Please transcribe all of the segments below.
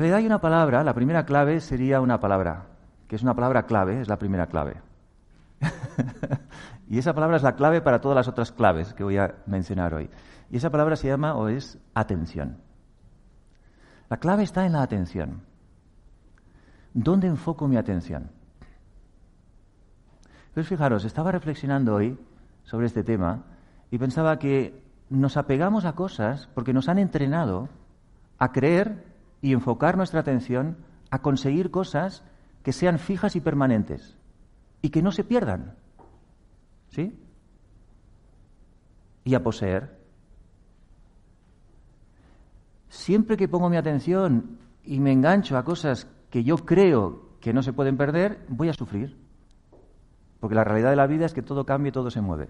primera palabra, la primera clave sería una palabra, que es una palabra clave, es la primera clave. y esa palabra es la clave para todas las otras claves que voy a mencionar hoy. Y esa palabra se llama o es atención. La clave está en la atención. ¿Dónde enfoco mi atención? Pues fijaros, estaba reflexionando hoy sobre este tema y pensaba que nos apegamos a cosas porque nos han entrenado a creer y enfocar nuestra atención a conseguir cosas que sean fijas y permanentes y que no se pierdan. ¿Sí? Y a poseer. Siempre que pongo mi atención y me engancho a cosas que yo creo que no se pueden perder, voy a sufrir. Porque la realidad de la vida es que todo cambia y todo se mueve.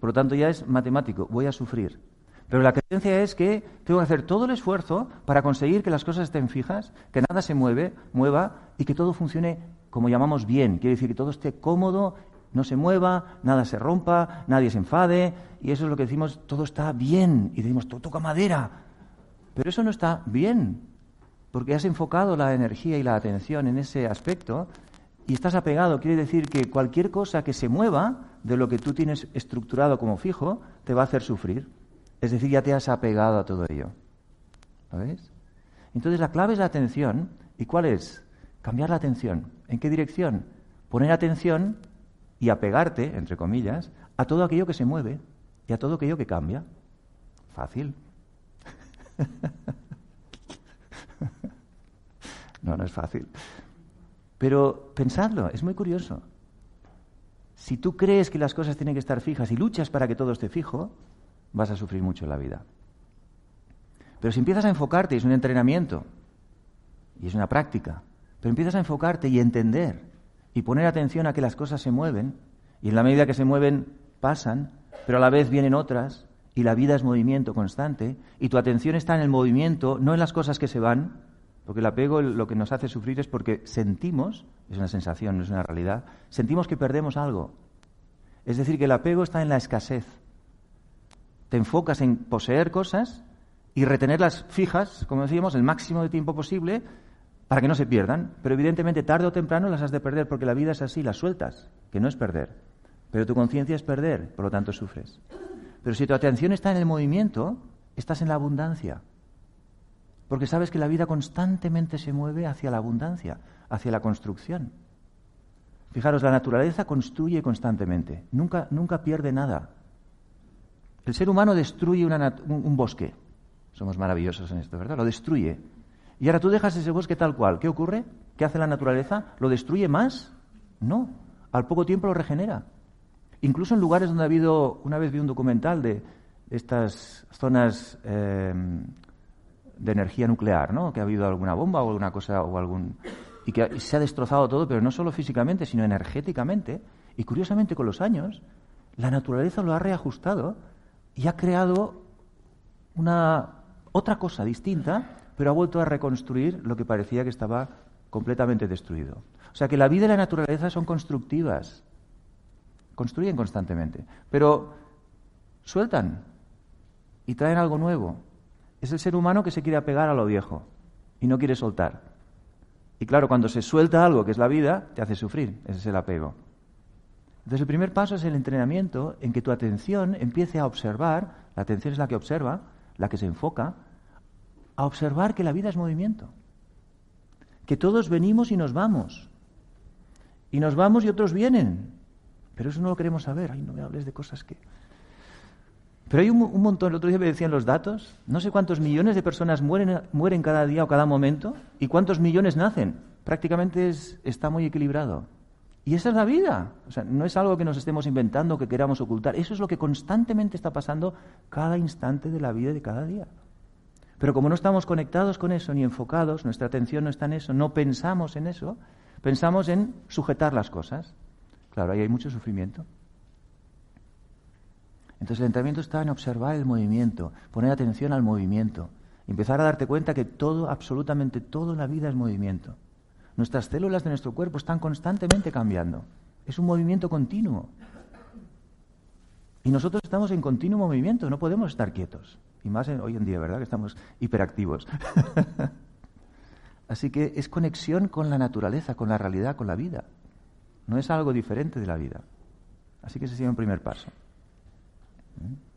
Por lo tanto, ya es matemático, voy a sufrir. Pero la creencia es que tengo que hacer todo el esfuerzo para conseguir que las cosas estén fijas, que nada se mueve, mueva y que todo funcione como llamamos bien. Quiere decir que todo esté cómodo, no se mueva, nada se rompa, nadie se enfade. Y eso es lo que decimos, todo está bien. Y decimos, todo toca madera. Pero eso no está bien, porque has enfocado la energía y la atención en ese aspecto y estás apegado. Quiere decir que cualquier cosa que se mueva de lo que tú tienes estructurado como fijo te va a hacer sufrir. Es decir, ya te has apegado a todo ello. ¿Lo ves? Entonces la clave es la atención. ¿Y cuál es? Cambiar la atención. ¿En qué dirección? Poner atención y apegarte, entre comillas, a todo aquello que se mueve y a todo aquello que cambia. Fácil. no, no es fácil. Pero pensadlo, es muy curioso. Si tú crees que las cosas tienen que estar fijas y luchas para que todo esté fijo, vas a sufrir mucho en la vida. Pero si empiezas a enfocarte, es un entrenamiento, y es una práctica, pero empiezas a enfocarte y entender y poner atención a que las cosas se mueven, y en la medida que se mueven, pasan, pero a la vez vienen otras, y la vida es movimiento constante, y tu atención está en el movimiento, no en las cosas que se van, porque el apego lo que nos hace sufrir es porque sentimos, es una sensación, no es una realidad, sentimos que perdemos algo. Es decir, que el apego está en la escasez te enfocas en poseer cosas y retenerlas fijas, como decíamos, el máximo de tiempo posible para que no se pierdan. Pero evidentemente tarde o temprano las has de perder porque la vida es así, las sueltas, que no es perder. Pero tu conciencia es perder, por lo tanto sufres. Pero si tu atención está en el movimiento, estás en la abundancia. Porque sabes que la vida constantemente se mueve hacia la abundancia, hacia la construcción. Fijaros, la naturaleza construye constantemente, nunca, nunca pierde nada. El ser humano destruye un, bosque. Somos maravillosos en esto, ¿verdad? Lo destruye. Y ahora tú dejas ese bosque tal cual. ¿Qué ocurre? ¿Qué hace la naturaleza? ¿Lo destruye más? No. Al poco tiempo lo regenera. Incluso en lugares donde ha habido, una vez vi un documental de estas zonas eh, de energía nuclear, ¿no? Que ha habido alguna bomba o alguna cosa o algún y que se ha destrozado todo, pero no solo físicamente, sino energéticamente. Y curiosamente con los años la naturaleza lo ha reajustado y ha creado una otra cosa distinta, pero ha vuelto a reconstruir lo que parecía que estaba completamente destruido. O sea que la vida y la naturaleza son constructivas, construyen constantemente, pero sueltan y traen algo nuevo. Es el ser humano que se quiere apegar a lo viejo y no quiere soltar. Y claro, cuando se suelta algo que es la vida, te hace sufrir, ese es el apego. Entonces el primer paso es el entrenamiento en que tu atención empiece a observar, la atención es la que observa, la que se enfoca, a observar que la vida es movimiento, que todos venimos y nos vamos, y nos vamos y otros vienen, pero eso no lo queremos saber, ay, no me hables de cosas que... Pero hay un, montón, el otro día me decían los datos, no sé cuántos millones de personas mueren, mueren cada día o cada momento y cuántos millones nacen. Prácticamente es, está muy equilibrado. Y esa es la vida. O sea, no es algo que nos estemos inventando, que queramos ocultar. Eso es lo que constantemente está pasando cada instante de la vida de cada día. Pero como no estamos conectados con eso ni enfocados, nuestra atención no está en eso, no pensamos en eso, pensamos en sujetar las cosas. Claro, ahí hay mucho sufrimiento. Entonces el entrenamiento está en observar el movimiento, poner atención al movimiento, empezar a darte cuenta que todo, absolutamente todo en la vida es movimiento. Nuestras células de nuestro cuerpo están constantemente cambiando. Es un movimiento continuo. Y nosotros estamos en continuo movimiento, no podemos estar quietos. Y más hoy en día, ¿verdad? Que estamos hiperactivos. Así que es conexión con la naturaleza, con la realidad, con la vida. No es algo diferente de la vida. Así que ese sería un primer paso. ¿Mm?